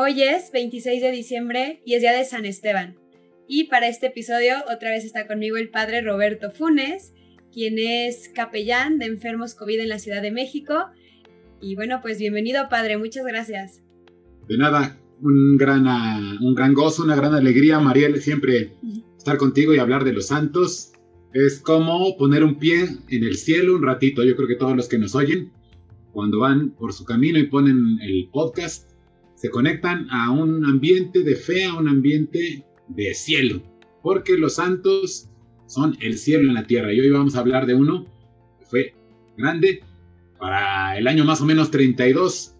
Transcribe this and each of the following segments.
Hoy es 26 de diciembre y es día de San Esteban. Y para este episodio otra vez está conmigo el padre Roberto Funes, quien es capellán de enfermos COVID en la Ciudad de México. Y bueno, pues bienvenido padre, muchas gracias. De nada, un gran, un gran gozo, una gran alegría, Mariel, siempre estar contigo y hablar de los santos. Es como poner un pie en el cielo un ratito. Yo creo que todos los que nos oyen, cuando van por su camino y ponen el podcast, se conectan a un ambiente de fe, a un ambiente de cielo, porque los santos son el cielo en la tierra. Y hoy vamos a hablar de uno que fue grande para el año más o menos 32,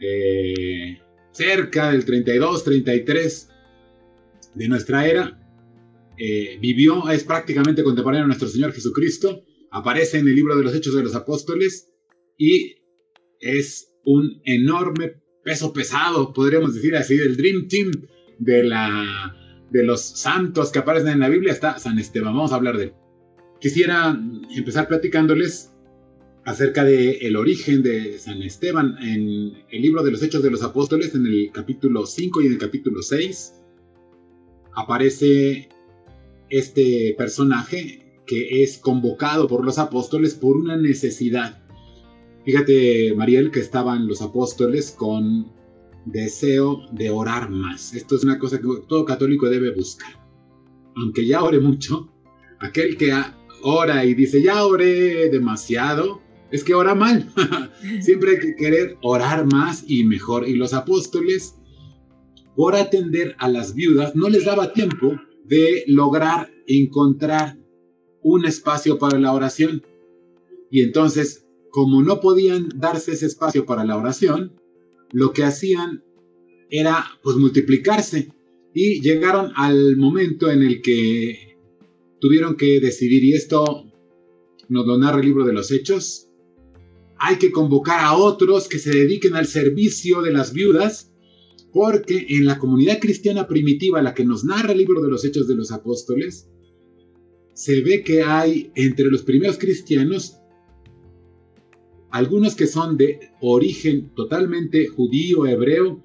eh, cerca del 32, 33 de nuestra era. Eh, vivió, es prácticamente contemporáneo a nuestro Señor Jesucristo, aparece en el libro de los Hechos de los Apóstoles y es un enorme peso pesado, podríamos decir así, del Dream Team de, la, de los santos que aparecen en la Biblia está San Esteban. Vamos a hablar de él. Quisiera empezar platicándoles acerca del el origen de San Esteban en el libro de los Hechos de los Apóstoles, en el capítulo 5 y en el capítulo 6. Aparece este personaje que es convocado por los apóstoles por una necesidad. Fíjate, Mariel, que estaban los apóstoles con deseo de orar más. Esto es una cosa que todo católico debe buscar. Aunque ya ore mucho, aquel que ora y dice, ya oré demasiado, es que ora mal. Siempre hay que querer orar más y mejor. Y los apóstoles, por atender a las viudas, no les daba tiempo de lograr encontrar un espacio para la oración. Y entonces como no podían darse ese espacio para la oración, lo que hacían era pues multiplicarse. Y llegaron al momento en el que tuvieron que decidir, y esto nos lo narra el libro de los Hechos, hay que convocar a otros que se dediquen al servicio de las viudas, porque en la comunidad cristiana primitiva, la que nos narra el libro de los Hechos de los Apóstoles, se ve que hay entre los primeros cristianos algunos que son de origen totalmente judío, hebreo,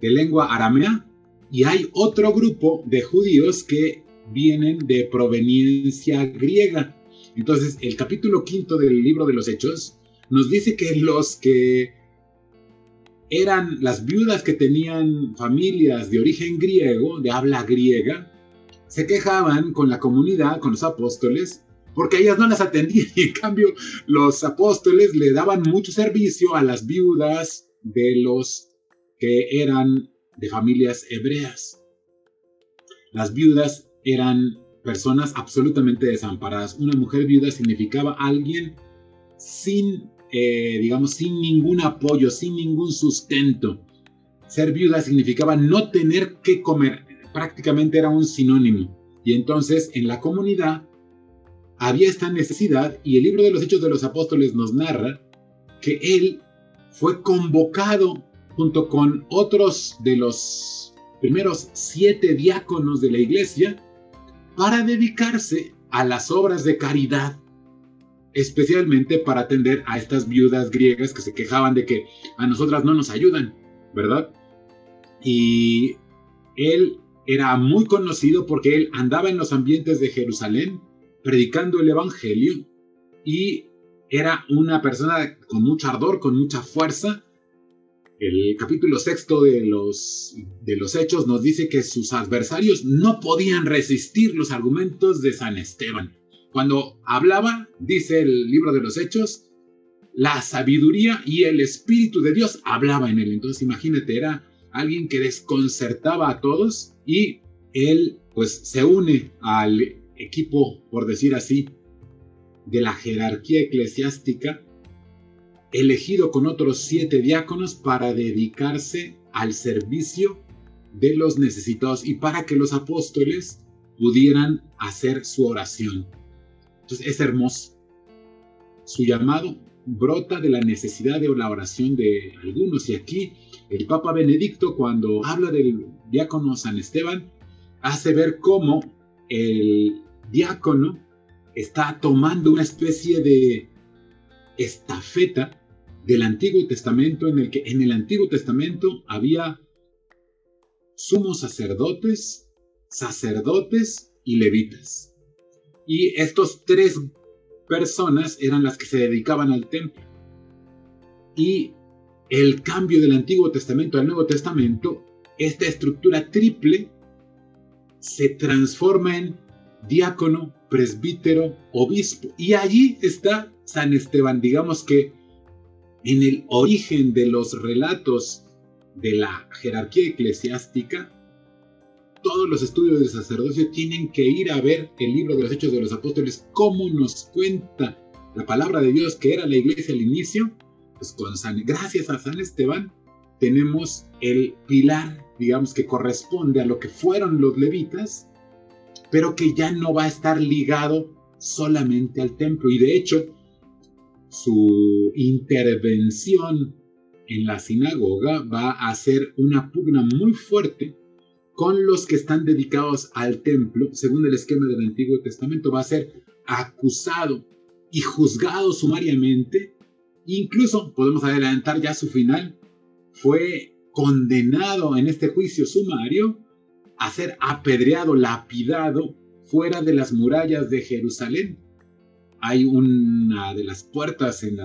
de lengua aramea, y hay otro grupo de judíos que vienen de proveniencia griega. Entonces, el capítulo quinto del libro de los Hechos nos dice que los que eran las viudas que tenían familias de origen griego, de habla griega, se quejaban con la comunidad, con los apóstoles, porque ellas no las atendían y en cambio los apóstoles le daban mucho servicio a las viudas de los que eran de familias hebreas. Las viudas eran personas absolutamente desamparadas. Una mujer viuda significaba alguien sin, eh, digamos, sin ningún apoyo, sin ningún sustento. Ser viuda significaba no tener que comer, prácticamente era un sinónimo. Y entonces en la comunidad había esta necesidad y el libro de los Hechos de los Apóstoles nos narra que él fue convocado junto con otros de los primeros siete diáconos de la iglesia para dedicarse a las obras de caridad, especialmente para atender a estas viudas griegas que se quejaban de que a nosotras no nos ayudan, ¿verdad? Y él era muy conocido porque él andaba en los ambientes de Jerusalén predicando el Evangelio y era una persona con mucho ardor, con mucha fuerza. El capítulo sexto de los, de los Hechos nos dice que sus adversarios no podían resistir los argumentos de San Esteban. Cuando hablaba, dice el libro de los Hechos, la sabiduría y el Espíritu de Dios hablaba en él. Entonces imagínate, era alguien que desconcertaba a todos y él pues se une al equipo, por decir así, de la jerarquía eclesiástica, elegido con otros siete diáconos para dedicarse al servicio de los necesitados y para que los apóstoles pudieran hacer su oración. Entonces es hermoso. Su llamado brota de la necesidad de la oración de algunos y aquí el Papa Benedicto cuando habla del diácono San Esteban hace ver cómo el diácono está tomando una especie de estafeta del Antiguo Testamento en el que en el Antiguo Testamento había sumos sacerdotes, sacerdotes y levitas. Y estos tres personas eran las que se dedicaban al templo. Y el cambio del Antiguo Testamento al Nuevo Testamento, esta estructura triple se transforma en diácono, presbítero, obispo. Y allí está San Esteban, digamos que en el origen de los relatos de la jerarquía eclesiástica, todos los estudios del sacerdocio tienen que ir a ver el libro de los Hechos de los Apóstoles, cómo nos cuenta la palabra de Dios que era la iglesia al inicio, pues con San, gracias a San Esteban tenemos el pilar, digamos, que corresponde a lo que fueron los levitas, pero que ya no va a estar ligado solamente al templo. Y de hecho, su intervención en la sinagoga va a ser una pugna muy fuerte con los que están dedicados al templo, según el esquema del Antiguo Testamento, va a ser acusado y juzgado sumariamente. Incluso podemos adelantar ya su final. Fue condenado en este juicio sumario a ser apedreado, lapidado fuera de las murallas de Jerusalén. Hay una de las puertas en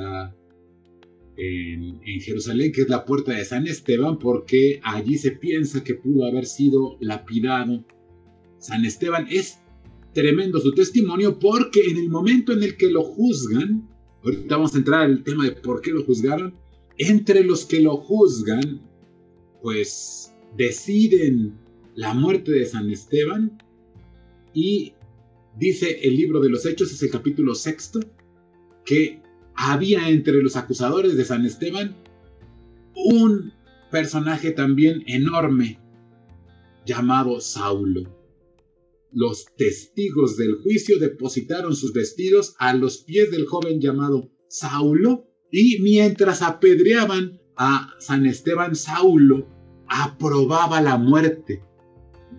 Jerusalén, que es la puerta de San Esteban, porque allí se piensa que pudo haber sido lapidado. San Esteban es tremendo su testimonio porque en el momento en el que lo juzgan, ahorita vamos a entrar al tema de por qué lo juzgaron, entre los que lo juzgan, pues deciden la muerte de San Esteban y dice el libro de los Hechos, es el capítulo sexto, que había entre los acusadores de San Esteban un personaje también enorme llamado Saulo. Los testigos del juicio depositaron sus vestidos a los pies del joven llamado Saulo y mientras apedreaban a San Esteban, Saulo aprobaba la muerte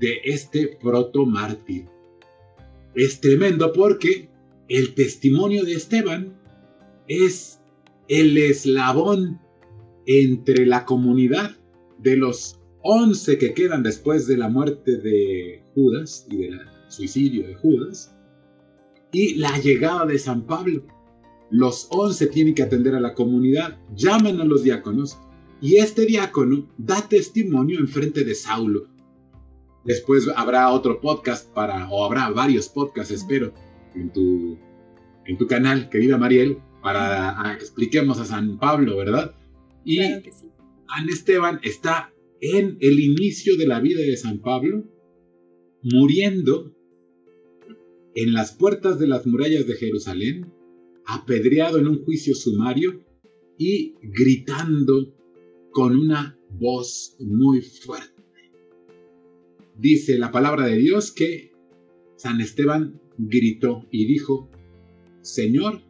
de este proto mártir. Es tremendo porque el testimonio de Esteban es el eslabón entre la comunidad de los once que quedan después de la muerte de Judas y del suicidio de Judas y la llegada de San Pablo. Los once tienen que atender a la comunidad, llaman a los diáconos y este diácono da testimonio en frente de Saulo. Después habrá otro podcast para, o habrá varios podcasts, espero, en tu, en tu canal, querida Mariel, para que expliquemos a San Pablo, ¿verdad? Y San Esteban está en el inicio de la vida de San Pablo, muriendo en las puertas de las murallas de Jerusalén, apedreado en un juicio sumario y gritando con una voz muy fuerte. Dice la palabra de Dios que San Esteban gritó y dijo, Señor,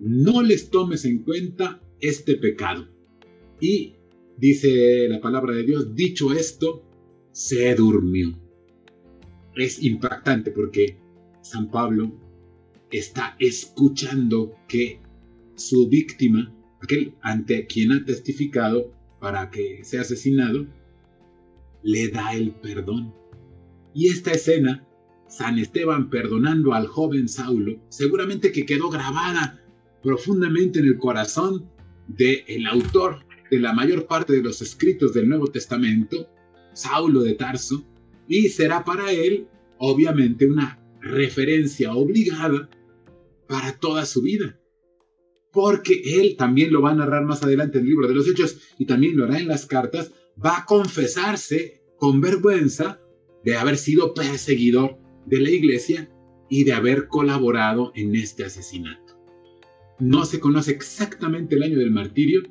no les tomes en cuenta este pecado. Y dice la palabra de Dios, dicho esto, se durmió. Es impactante porque San Pablo está escuchando que su víctima, aquel ante quien ha testificado para que sea asesinado, le da el perdón. Y esta escena, San Esteban perdonando al joven Saulo, seguramente que quedó grabada profundamente en el corazón del el autor de la mayor parte de los escritos del Nuevo Testamento, Saulo de Tarso, y será para él, obviamente, una referencia obligada para toda su vida. Porque él también lo va a narrar más adelante en el libro de los Hechos y también lo hará en las cartas, va a confesarse con vergüenza de haber sido perseguidor de la iglesia y de haber colaborado en este asesinato. No se conoce exactamente el año del martirio,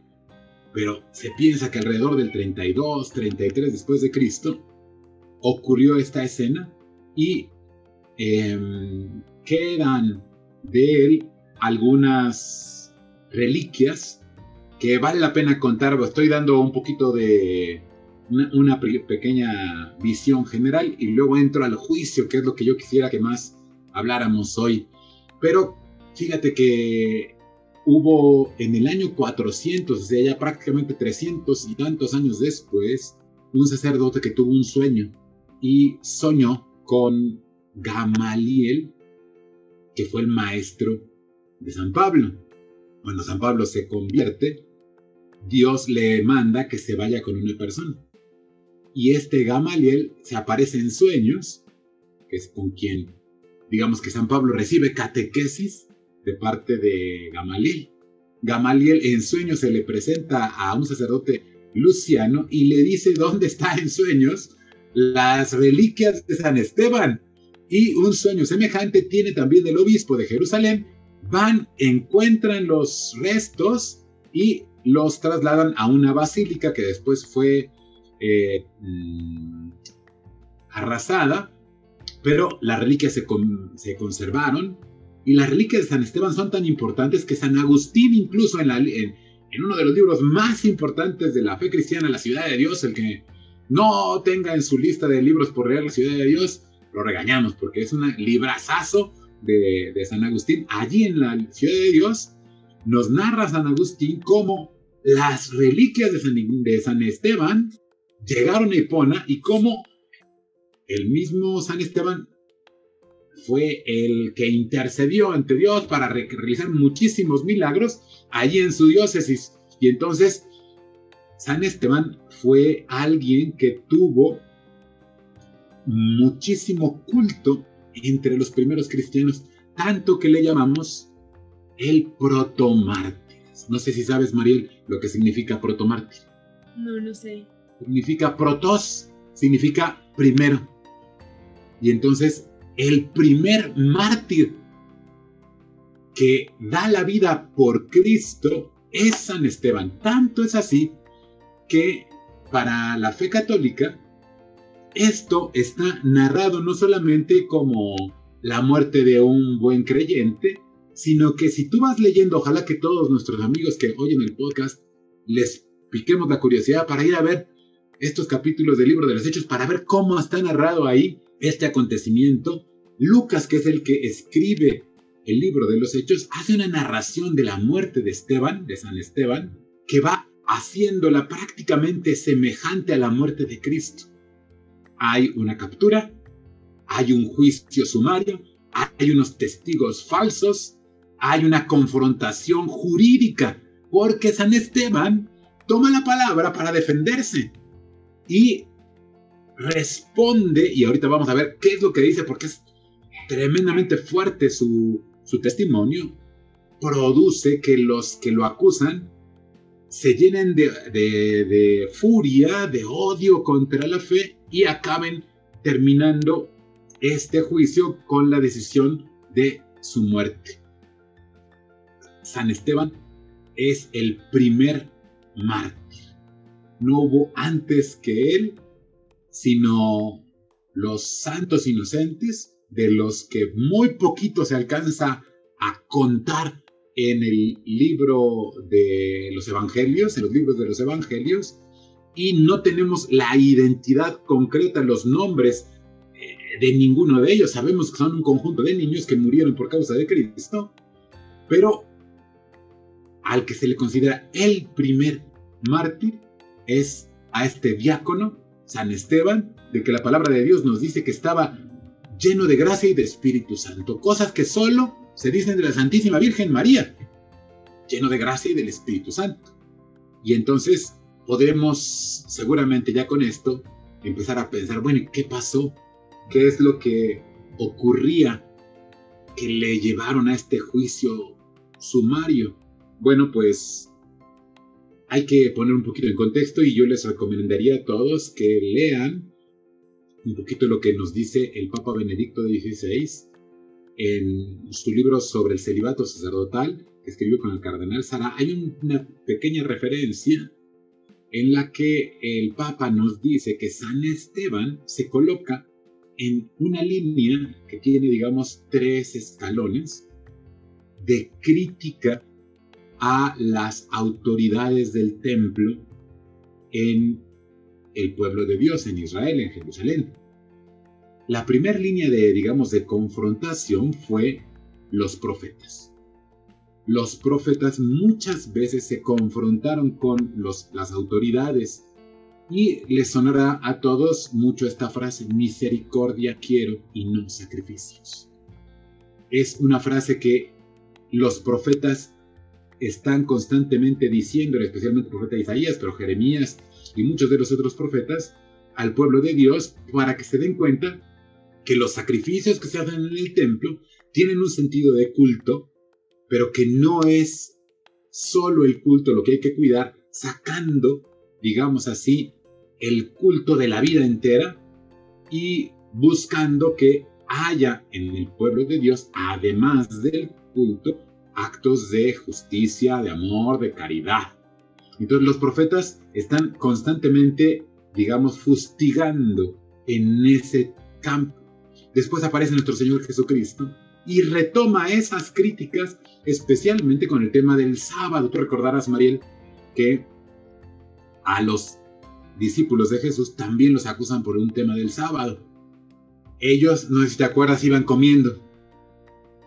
pero se piensa que alrededor del 32, 33 después de Cristo ocurrió esta escena y em, quedan de él algunas reliquias que vale la pena contar. Estoy dando un poquito de una, una, pequeña visión general y luego entro al juicio, que es lo que yo quisiera que más habláramos hoy. Pero fíjate que hubo en el año 400, o sea, ya prácticamente 300 y tantos años después, un sacerdote que tuvo un sueño y soñó con Gamaliel, que fue el maestro de San Pablo. Cuando San Pablo se convierte, Dios le manda que se vaya con una persona. Y este Gamaliel se aparece en sueños, que es con quien, digamos que San Pablo recibe catequesis de parte de Gamaliel. Gamaliel en sueños se le presenta a un sacerdote Luciano y le dice dónde está en sueños las reliquias de San Esteban. Y un sueño semejante tiene también el obispo de Jerusalén. Van, encuentran los restos y los trasladan a una basílica que después fue eh, mm, arrasada, pero las reliquias se, se, conservaron. Y las reliquias de San Esteban son tan importantes que San Agustín, incluso en, uno de los libros más importantes de la fe cristiana, La Ciudad de Dios, el que no tenga en su lista de libros por leer La Ciudad de Dios, lo regañamos porque es un librazazo de, de San Agustín. Allí en la Ciudad de Dios nos narra San Agustín cómo las reliquias de San, Esteban llegaron a Hipona y cómo el mismo San Esteban fue el que intercedió ante Dios para realizar muchísimos milagros allí en su diócesis. Y entonces, San Esteban fue alguien que tuvo muchísimo culto entre los primeros cristianos, tanto que le llamamos el protomártir. No sé si sabes, Mariel, lo que significa protomártir. No, no sé. Significa protos, significa primero. Y entonces, el primer mártir que da la vida por Cristo es San Esteban. Tanto es así que para la fe católica, esto está narrado no solamente como la muerte de un buen creyente, sino que si tú vas leyendo, ojalá que todos nuestros amigos que oyen el podcast les piquemos la curiosidad para ir a ver estos capítulos del libro de los Hechos, para ver cómo está narrado ahí este acontecimiento. Lucas, que es el que escribe el libro de los Hechos, hace una narración de la muerte de Esteban, de San Esteban, que va haciéndola prácticamente semejante a la muerte de Cristo. Hay una captura, hay un juicio sumario, hay unos testigos falsos, hay una confrontación jurídica, porque San Esteban toma la palabra para defenderse y responde, y ahorita vamos a ver qué es lo que dice, porque es tremendamente fuerte su, su testimonio produce que los que lo acusan se llenen de, de, furia, de odio contra la fe y acaben terminando este juicio con la decisión de su muerte. San Esteban es el primer mártir. No hubo antes que él, sino los santos inocentes de los que muy poquito se alcanza a contar en el libro de los evangelios, en los libros de los evangelios, y no tenemos la identidad concreta, los nombres eh, de ninguno de ellos. Sabemos que son un conjunto de niños que murieron por causa de Cristo, pero al que se le considera el primer mártir es a este diácono, San Esteban, de que la palabra de Dios nos dice que estaba lleno de gracia y de Espíritu Santo, cosas que solo se dicen de la Santísima Virgen María, lleno de gracia y del Espíritu Santo. Y entonces podremos seguramente ya con esto empezar a pensar, bueno, ¿qué pasó? ¿Qué es lo que ocurría que le llevaron a este juicio sumario? Bueno, pues hay que poner un poquito en contexto y yo les recomendaría a todos que lean un poquito lo que nos dice el Papa Benedicto XVI en su libro sobre el celibato sacerdotal que escribió con el cardenal Sara. Hay una pequeña referencia en la que el Papa nos dice que San Esteban se coloca en una línea que tiene, digamos, tres escalones de crítica a las autoridades del templo en el pueblo de Dios en Israel, en Jerusalén. La primera línea de, digamos, de confrontación fue los profetas. los profetas muchas veces se confrontaron con los, las autoridades y les sonará a todos mucho esta frase, misericordia quiero y no sacrificios. Es una frase que los profetas están constantemente diciendo, especialmente el profeta Isaías, pero Jeremías y muchos de los otros profetas, al pueblo de Dios para que se den cuenta que los sacrificios que se hacen en el templo tienen un sentido de culto, pero que no es solo el culto lo que hay que cuidar, sacando, digamos así, el culto de la vida entera y buscando que haya en el pueblo de Dios, además del culto, actos de justicia, de amor, de caridad. Entonces los profetas están constantemente, digamos, fustigando en ese campo. Después aparece nuestro Señor Jesucristo y retoma esas críticas, especialmente con el tema del sábado. Tú recordarás, Mariel, que a los discípulos de Jesús también los acusan por un tema del sábado. Ellos, no sé si te acuerdas, iban comiendo,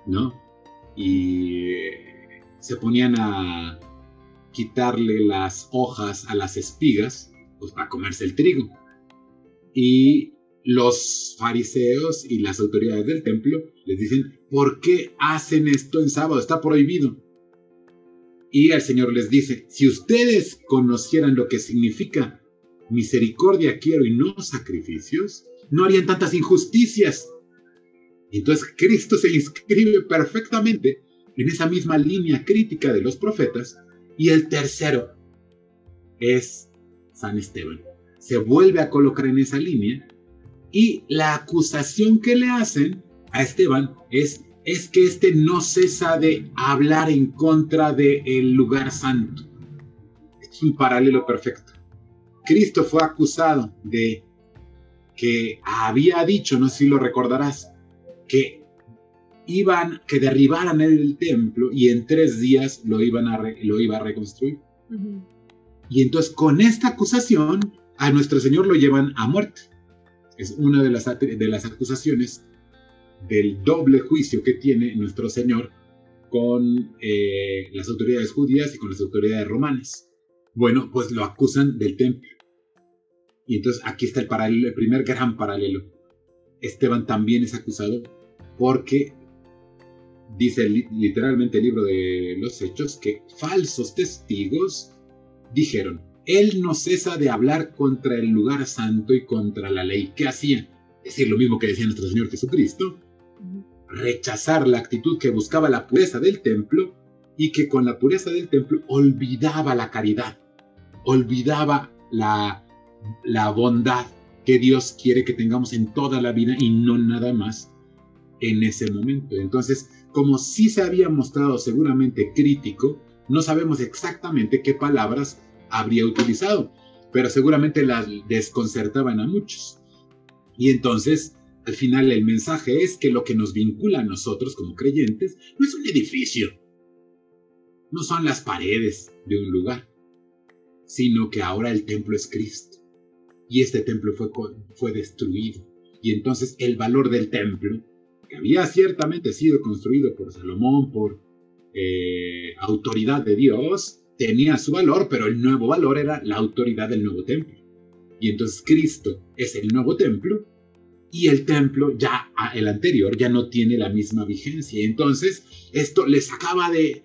¿no? Y se ponían a quitarle las hojas a las espigas, pues para comerse el trigo. Y los fariseos y las autoridades del templo les dicen, ¿por qué hacen esto en sábado? Está prohibido. Y el Señor les dice, si ustedes conocieran lo que significa misericordia quiero y no sacrificios, no harían tantas injusticias. Entonces Cristo se inscribe perfectamente en esa misma línea crítica de los profetas. Y el tercero es San Esteban. Se vuelve a colocar en esa línea y la acusación que le hacen a Esteban es, es que éste no cesa de hablar en contra del lugar santo. Es un paralelo perfecto. Cristo fue acusado de que había dicho, no sé si lo recordarás, que iban, que derribaran el templo y en tres días lo, iban a lo iba a reconstruir. Y entonces con esta acusación a nuestro Señor lo llevan a muerte. Es una de las, de las acusaciones del doble juicio que tiene nuestro Señor con eh, las autoridades judías y con las autoridades romanas. Bueno, pues lo acusan del templo. Y entonces aquí está el, paralelo, el primer gran paralelo. Esteban también es acusado porque dice literalmente el libro de los hechos que falsos testigos dijeron, él no cesa de hablar contra el lugar santo y contra la ley. ¿Qué hacían? Es decir, lo mismo que decía nuestro Señor Jesucristo, rechazar la actitud que buscaba la pureza del templo y que con la pureza del templo olvidaba la caridad, olvidaba la, la bondad que Dios quiere que tengamos en toda la vida y no nada más en ese momento. Entonces, como sí se había mostrado seguramente crítico, no sabemos exactamente qué palabras habría utilizado, pero seguramente las desconcertaban a muchos. Y entonces, al final el mensaje es que lo que nos vincula a nosotros como creyentes no es un edificio, no son las paredes de un lugar, sino que ahora el templo es Cristo. Y este templo fue, fue destruido. Y entonces el valor del templo había ciertamente sido construido por Salomón, por eh, autoridad de Dios, tenía su valor, pero el nuevo valor era la autoridad del nuevo templo. Y entonces Cristo es el nuevo templo y el templo ya, el anterior, ya no tiene la misma vigencia. Entonces esto les sacaba de,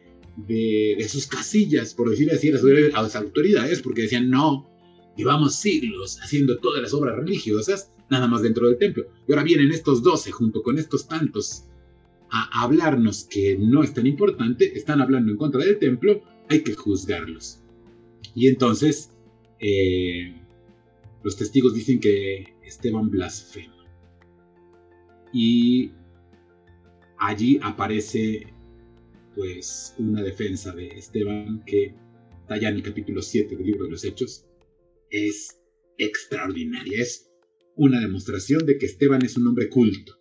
de, sus casillas, por decir así, a las autoridades, porque decían, no, llevamos siglos haciendo todas las obras religiosas, nada más dentro del templo. Y ahora vienen estos doce junto con estos tantos a hablarnos que no es tan importante, están hablando en contra del templo, hay que juzgarlos. Y entonces eh, los testigos dicen que Esteban blasfema. Y allí aparece pues una defensa de Esteban que está ya en el capítulo 7 del libro de los Hechos. Es extraordinaria, es una demostración de que Esteban es un hombre culto,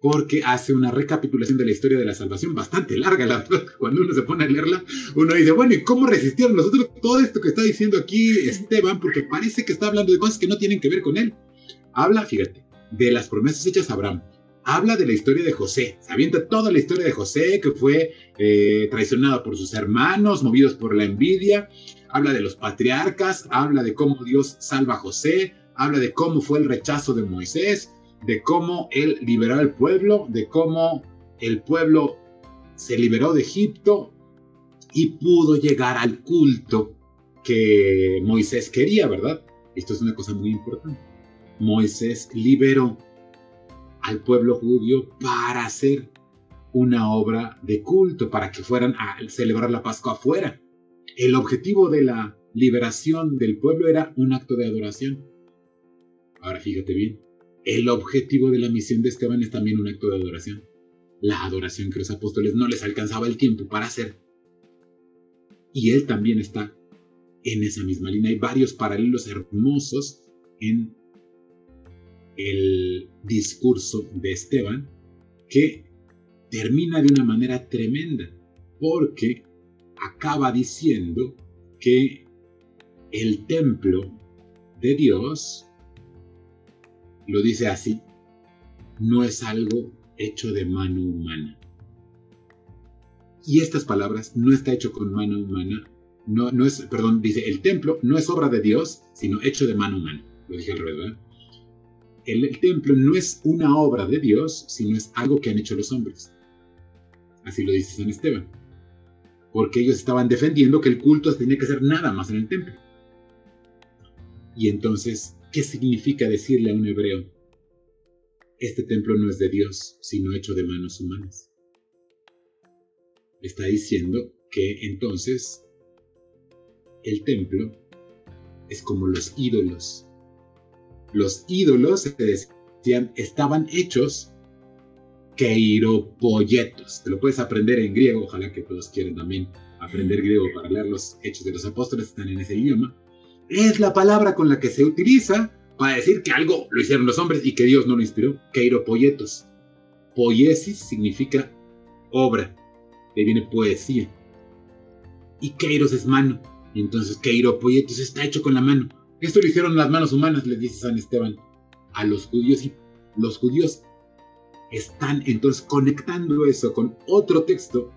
porque hace una recapitulación de la historia de la salvación bastante larga. La, cuando uno se pone a leerla, uno dice, bueno, ¿y cómo resistieron nosotros todo esto que está diciendo aquí Esteban? Porque parece que está hablando de cosas que no tienen que ver con él. Habla, fíjate, de las promesas hechas a Abraham, habla de la historia de José, se avienta toda la historia de José, que fue eh, traicionado por sus hermanos, movidos por la envidia, habla de los patriarcas, habla de cómo Dios salva a José, habla de cómo fue el rechazo de Moisés, de cómo él liberó al pueblo, de cómo el pueblo se liberó de Egipto y pudo llegar al culto que Moisés quería, ¿verdad? Esto es una cosa muy importante. Moisés liberó al pueblo judío para hacer una obra de culto, para que fueran a celebrar la Pascua afuera. El objetivo de la liberación del pueblo era un acto de adoración. Ahora fíjate bien, el objetivo de la misión de Esteban es también un acto de adoración. La adoración que los apóstoles no les alcanzaba el tiempo para hacer. Y él también está en esa misma línea. Hay varios paralelos hermosos en el discurso de Esteban que termina de una manera tremenda porque acaba diciendo que el templo de Dios, lo dice así, no es algo hecho de mano humana. Y estas palabras, no está hecho con mano humana, no, no es, perdón, dice, el templo no es obra de Dios, sino hecho de mano humana. Lo dije al revés, ¿verdad? El, el templo no es una obra de Dios, sino es algo que han hecho los hombres. Así lo dice San Esteban. Porque ellos estaban defendiendo que el culto tenía que ser nada más en el templo. Y entonces, ¿qué significa decirle a un hebreo? Este templo no es de Dios, sino hecho de manos humanas. Está diciendo que entonces el templo es como los ídolos. Los ídolos, estaban hechos queiropoyetos. Te lo puedes aprender en griego, ojalá que todos quieran también aprender griego para leer los hechos de los apóstoles, están en ese idioma. Es la palabra con la que se utiliza para decir que algo lo hicieron los hombres y que Dios no lo inspiró. Queiropoyetos. Poiesis significa obra, de viene poesía. Y Keiros es mano. Entonces Queiropoyetos está hecho con la mano. Esto lo hicieron las manos humanas, le dice San Esteban a los judíos. Y los judíos están entonces conectando eso con otro texto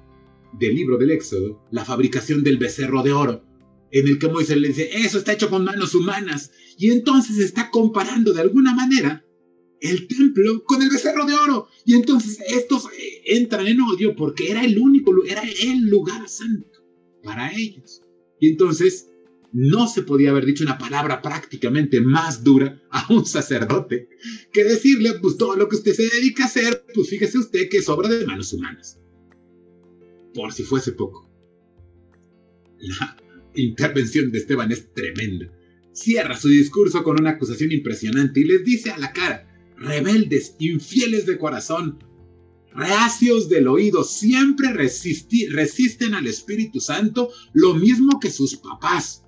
del libro del Éxodo, la fabricación del becerro de oro, en el que Moisés le dice, eso está hecho con manos humanas. Y entonces está comparando de alguna manera el templo con el becerro de oro. Y entonces estos entran en odio porque era el único, era el lugar santo para ellos. Y entonces no se podía haber dicho una palabra prácticamente más dura a un sacerdote que decirle, pues todo lo que usted se dedica a hacer, pues fíjese usted que es obra de manos humanas. Por si fuese poco. La intervención de Esteban es tremenda. Cierra su discurso con una acusación impresionante y les dice a la cara, rebeldes, infieles de corazón, reacios del oído, siempre resisten al Espíritu Santo lo mismo que sus papás.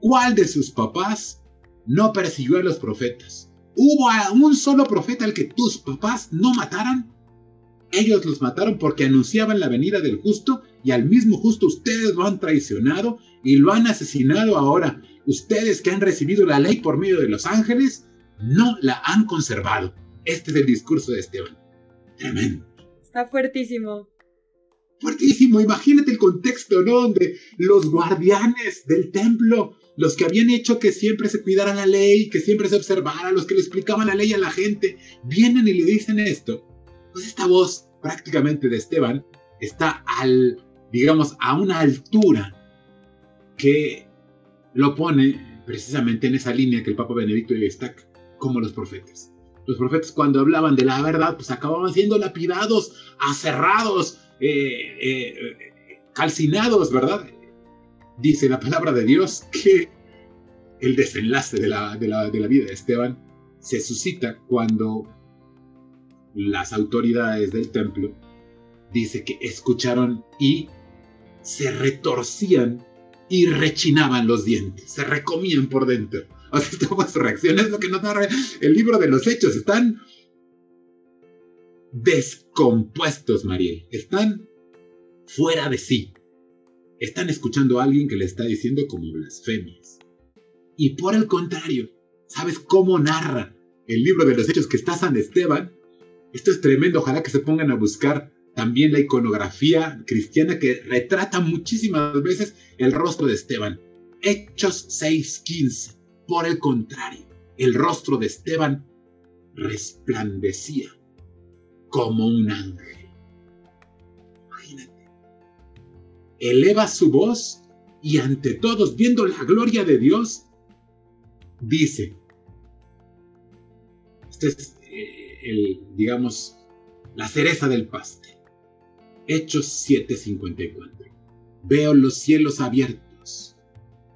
¿Cuál de sus papás no persiguió a los profetas? ¿Hubo un solo profeta al que tus papás no mataran? Ellos los mataron porque anunciaban la venida del justo y al mismo justo ustedes lo han traicionado y lo han asesinado ahora. Ustedes que han recibido la ley por medio de los ángeles, no la han conservado. Este es el discurso de Esteban. Tremendo. Está fuertísimo. Fuertísimo. Imagínate el contexto, ¿no? Donde los guardianes del templo los que habían hecho que siempre se cuidara la ley, que siempre se observara, los que le explicaban la ley a la gente, vienen y le dicen esto. Pues esta voz prácticamente de Esteban está al, digamos, a una altura que lo pone precisamente en esa línea que el Papa Benedicto destaca, como los profetas. Los profetas cuando hablaban de la verdad, pues acababan siendo lapidados, aserrados, eh, eh, calcinados, ¿verdad? dice la palabra de Dios que el desenlace de la, de la, vida de Esteban se suscita cuando las autoridades del templo dice que escucharon y se retorcían y rechinaban los dientes, se recomían por dentro. O sea, estas reacciones lo que nos da el libro de los hechos. Están descompuestos, Mariel. Están fuera de sí están escuchando a alguien que le está diciendo como blasfemias. Y por el contrario, ¿sabes cómo narra el libro de los hechos que está San Esteban? Esto es tremendo, ojalá que se pongan a buscar también la iconografía cristiana que retrata muchísimas veces el rostro de Esteban. Hechos 6:15. Por el contrario, el rostro de Esteban resplandecía como un ángel. Imagínate. Eleva su voz y ante todos, viendo la gloria de Dios, dice, este es eh, el, digamos, la cereza del pastel. Hechos 7:54. Veo los cielos abiertos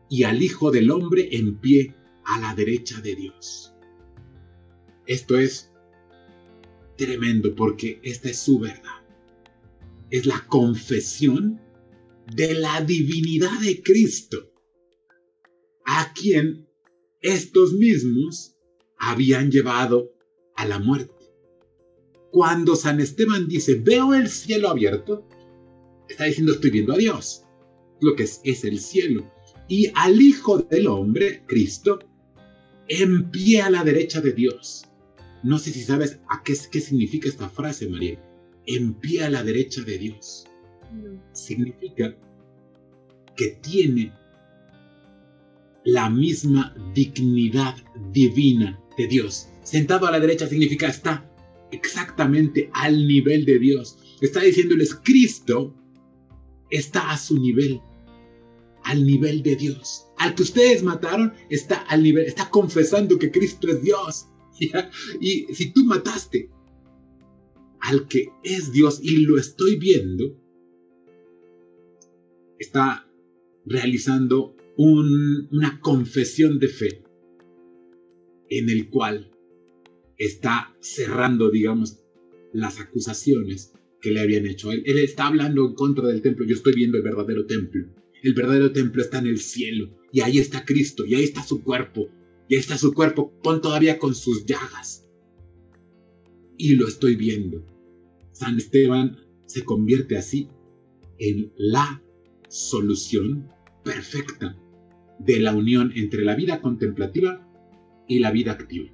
y al Hijo del Hombre en pie a la derecha de Dios. Esto es tremendo porque esta es su verdad. Es la confesión de la divinidad de Cristo, a quien estos mismos habían llevado a la muerte. Cuando San Esteban dice, veo el cielo abierto, está diciendo, estoy viendo a Dios, lo que es, es el cielo, y al Hijo del Hombre, Cristo, en pie a la derecha de Dios. No sé si sabes a qué, qué significa esta frase, María. En pie a la derecha de Dios. Significa que tiene la misma dignidad divina de Dios. Sentado a la derecha significa está exactamente al nivel de Dios. Está diciéndoles, Cristo está a su nivel, al nivel de Dios. Al que ustedes mataron está al nivel, está confesando que Cristo es Dios. Y si tú mataste al que es Dios y lo estoy viendo, está realizando una confesión de fe en el cual está cerrando, digamos, las acusaciones que le habían hecho él. Él está hablando en contra del templo. Yo estoy viendo el verdadero templo. El verdadero templo está en el cielo. Y ahí está Cristo. Y ahí está su cuerpo. Y ahí está su cuerpo con, todavía con sus llagas. Y lo estoy viendo. San Esteban se convierte así en la solución perfecta de la unión entre la vida contemplativa y la vida activa.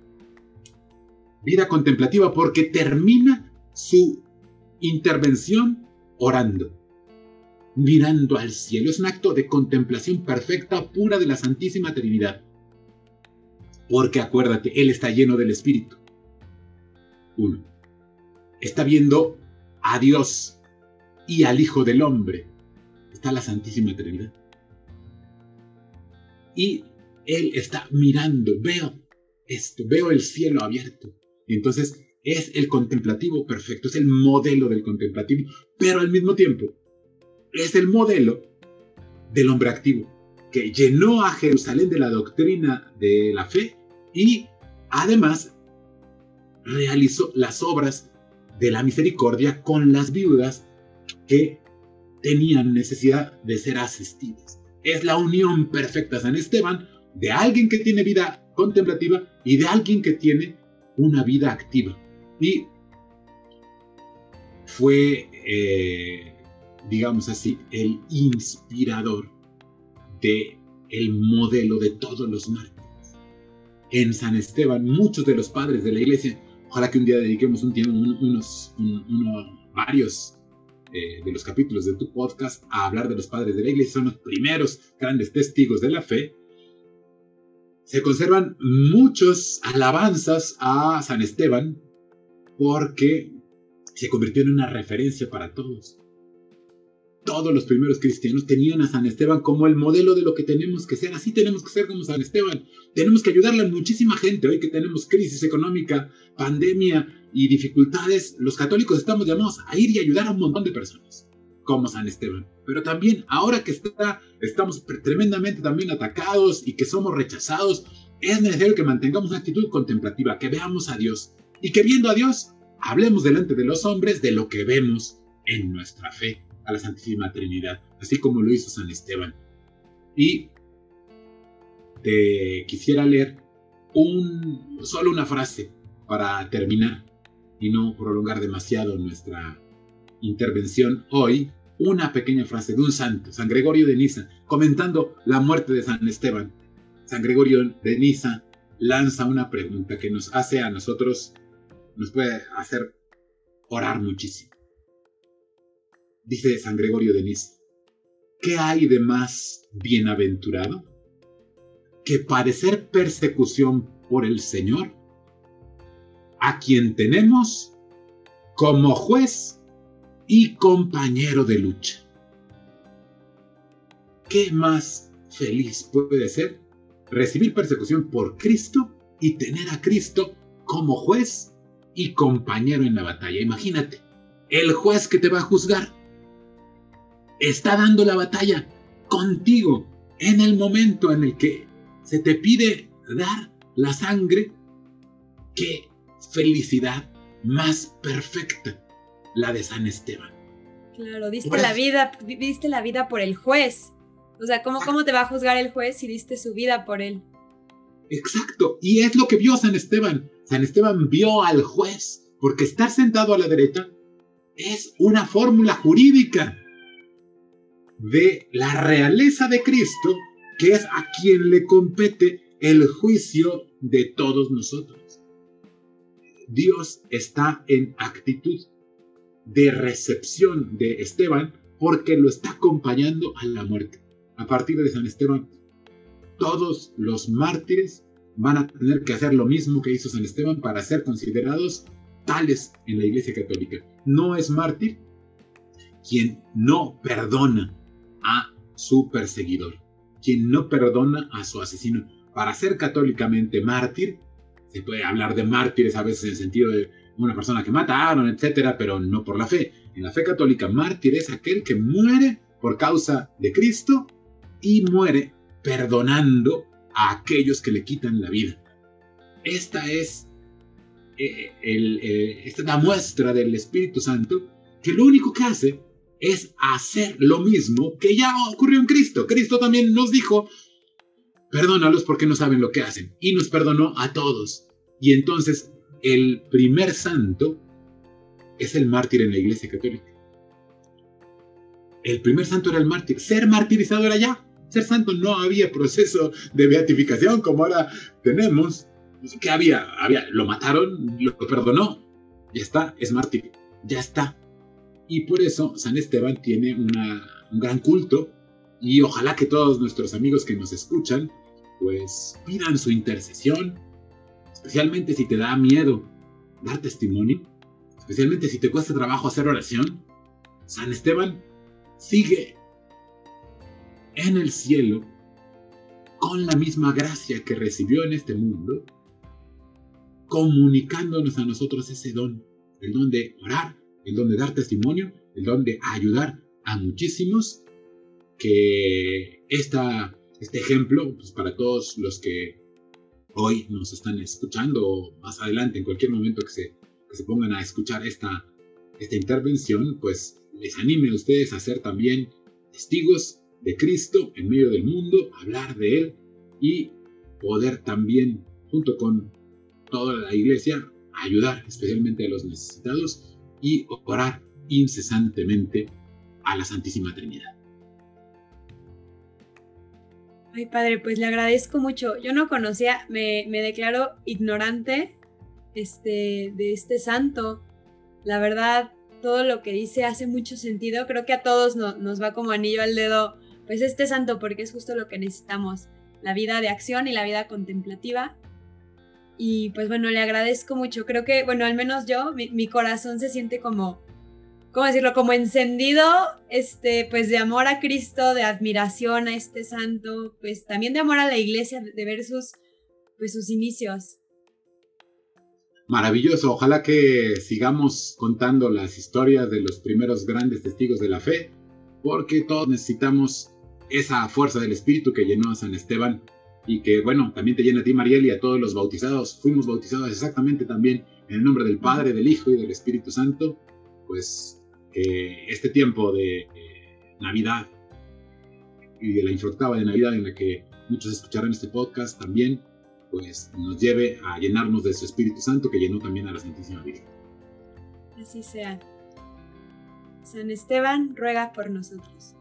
Vida contemplativa porque termina su intervención orando, mirando al cielo. Es un acto de contemplación perfecta, pura de la Santísima Trinidad. Porque acuérdate, Él está lleno del Espíritu. Uno. Está viendo a Dios y al Hijo del Hombre. Está la Santísima Trinidad. Y Él está mirando, veo esto, veo el cielo abierto. Entonces es el contemplativo perfecto, es el modelo del contemplativo, pero al mismo tiempo es el modelo del hombre activo, que llenó a Jerusalén de la doctrina de la fe y además realizó las obras de la misericordia con las viudas que tenían necesidad de ser asistidas. Es la unión perfecta, San Esteban, de alguien que tiene vida contemplativa y de alguien que tiene una vida activa. Y fue, eh, digamos así, el inspirador de el modelo de todos los mártires. En San Esteban, muchos de los padres de la iglesia, ojalá que un día dediquemos un tiempo, unos, varios eh, de los capítulos de tu podcast a hablar de los padres de la iglesia, son los primeros grandes testigos de la fe, se conservan muchos alabanzas a San Esteban porque se convirtió en una referencia para todos. Todos los primeros cristianos tenían a San Esteban como el modelo de lo que tenemos que ser. Así tenemos que ser como San Esteban. Tenemos que ayudarle a muchísima gente. Hoy que tenemos crisis económica, pandemia y dificultades, los católicos estamos llamados a ir y ayudar a un montón de personas como San Esteban. Pero también ahora que está, estamos tremendamente también atacados y que somos rechazados, es necesario que mantengamos una actitud contemplativa, que veamos a Dios y que viendo a Dios, hablemos delante de los hombres de lo que vemos en nuestra fe a la Santísima Trinidad, así como lo hizo San Esteban. Y te quisiera leer un, solo una frase para terminar y no prolongar demasiado nuestra intervención hoy, una pequeña frase de un santo, San Gregorio de Niza, comentando la muerte de San Esteban. San Gregorio de Niza lanza una pregunta que nos hace a nosotros, nos puede hacer orar muchísimo. Dice San Gregorio de Niza, ¿qué hay de más bienaventurado que padecer persecución por el Señor, a quien tenemos como juez y compañero de lucha? ¿Qué más feliz puede ser recibir persecución por Cristo y tener a Cristo como juez y compañero en la batalla? Imagínate, el juez que te va a juzgar está dando la batalla contigo en el momento en el que se te pide dar la sangre. ¡Qué felicidad más perfecta la de San Esteban! Claro, diste la vida, diste la vida por el juez. O sea, ¿cómo, ¿cómo te va a juzgar el juez si diste su vida por él? Exacto, y es lo que vio San Esteban. San Esteban vio al juez, porque estar sentado a la derecha es una fórmula jurídica de la realeza de Cristo, que es a quien le compete el juicio de todos nosotros. Dios está en actitud de recepción de Esteban porque lo está acompañando a la muerte. A partir de San Esteban, todos los mártires van a tener que hacer lo mismo que hizo San Esteban para ser considerados tales en la Iglesia Católica. No es mártir quien no perdona a su perseguidor, quien no perdona a su asesino. Para ser católicamente mártir, se puede hablar de mártires a veces en el sentido de una persona que mataron, etcétera, pero no por la fe. En la fe católica, mártir es aquel que muere por causa de Cristo y muere perdonando a aquellos que le quitan la vida. Esta es, eh, eh, esta es la muestra del Espíritu Santo que lo único que hace es hacer lo mismo que ya ocurrió en Cristo. Cristo también nos dijo, perdónalos porque no saben lo que hacen. Y nos perdonó a todos. Y entonces el primer santo es el mártir en la iglesia católica. El primer santo era el mártir. Ser martirizado era ya. Ser santo no había proceso de beatificación como ahora tenemos. ¿Qué había? había? Lo mataron, lo perdonó. Ya está, es mártir. Ya está. Y por eso San Esteban tiene un gran culto y ojalá que todos nuestros amigos que nos escuchan pues pidan su intercesión, especialmente si te da miedo dar testimonio, especialmente si te cuesta trabajo hacer oración. San Esteban sigue en el cielo con la misma gracia que recibió en este mundo, comunicándonos a nosotros ese don, el don de orar, el don de dar testimonio, el don de ayudar a muchísimos, que esta, este ejemplo, pues para todos los que hoy nos están escuchando o más adelante, en cualquier momento que se, que se pongan a escuchar esta, esta intervención, pues les anime a ustedes a ser también testigos de Cristo en medio del mundo, hablar de Él y poder también, junto con toda la iglesia, ayudar especialmente a los necesitados y orar incesantemente a la Santísima Trinidad. Ay, padre, pues le agradezco mucho. Yo no conocía, me, declaro ignorante este, de este santo. La verdad, todo lo que dice hace mucho sentido. Creo que a todos nos va como anillo al dedo, pues este santo, porque es justo lo que necesitamos. La vida de acción y la vida contemplativa. Y pues bueno, le agradezco mucho. Creo que, bueno, al menos yo, mi, corazón se siente como, ¿cómo decirlo? Como encendido, este, pues de amor a Cristo, de admiración a este santo, pues también de amor a la iglesia, de ver sus, pues sus inicios. Maravilloso, ojalá que sigamos contando las historias de los primeros grandes testigos de la fe, porque todos necesitamos esa fuerza del Espíritu que llenó a San Esteban y que, bueno, también te llena a ti, Mariel, y a todos los bautizados. Fuimos bautizados exactamente también en el nombre del Padre, del Hijo y del Espíritu Santo. Pues que este tiempo de Navidad y de la infroctava de Navidad en la que muchos escucharán este podcast también, pues nos lleve a llenarnos de su Espíritu Santo que llenó también a la Santísima Virgen. Así sea. San Esteban ruega por nosotros.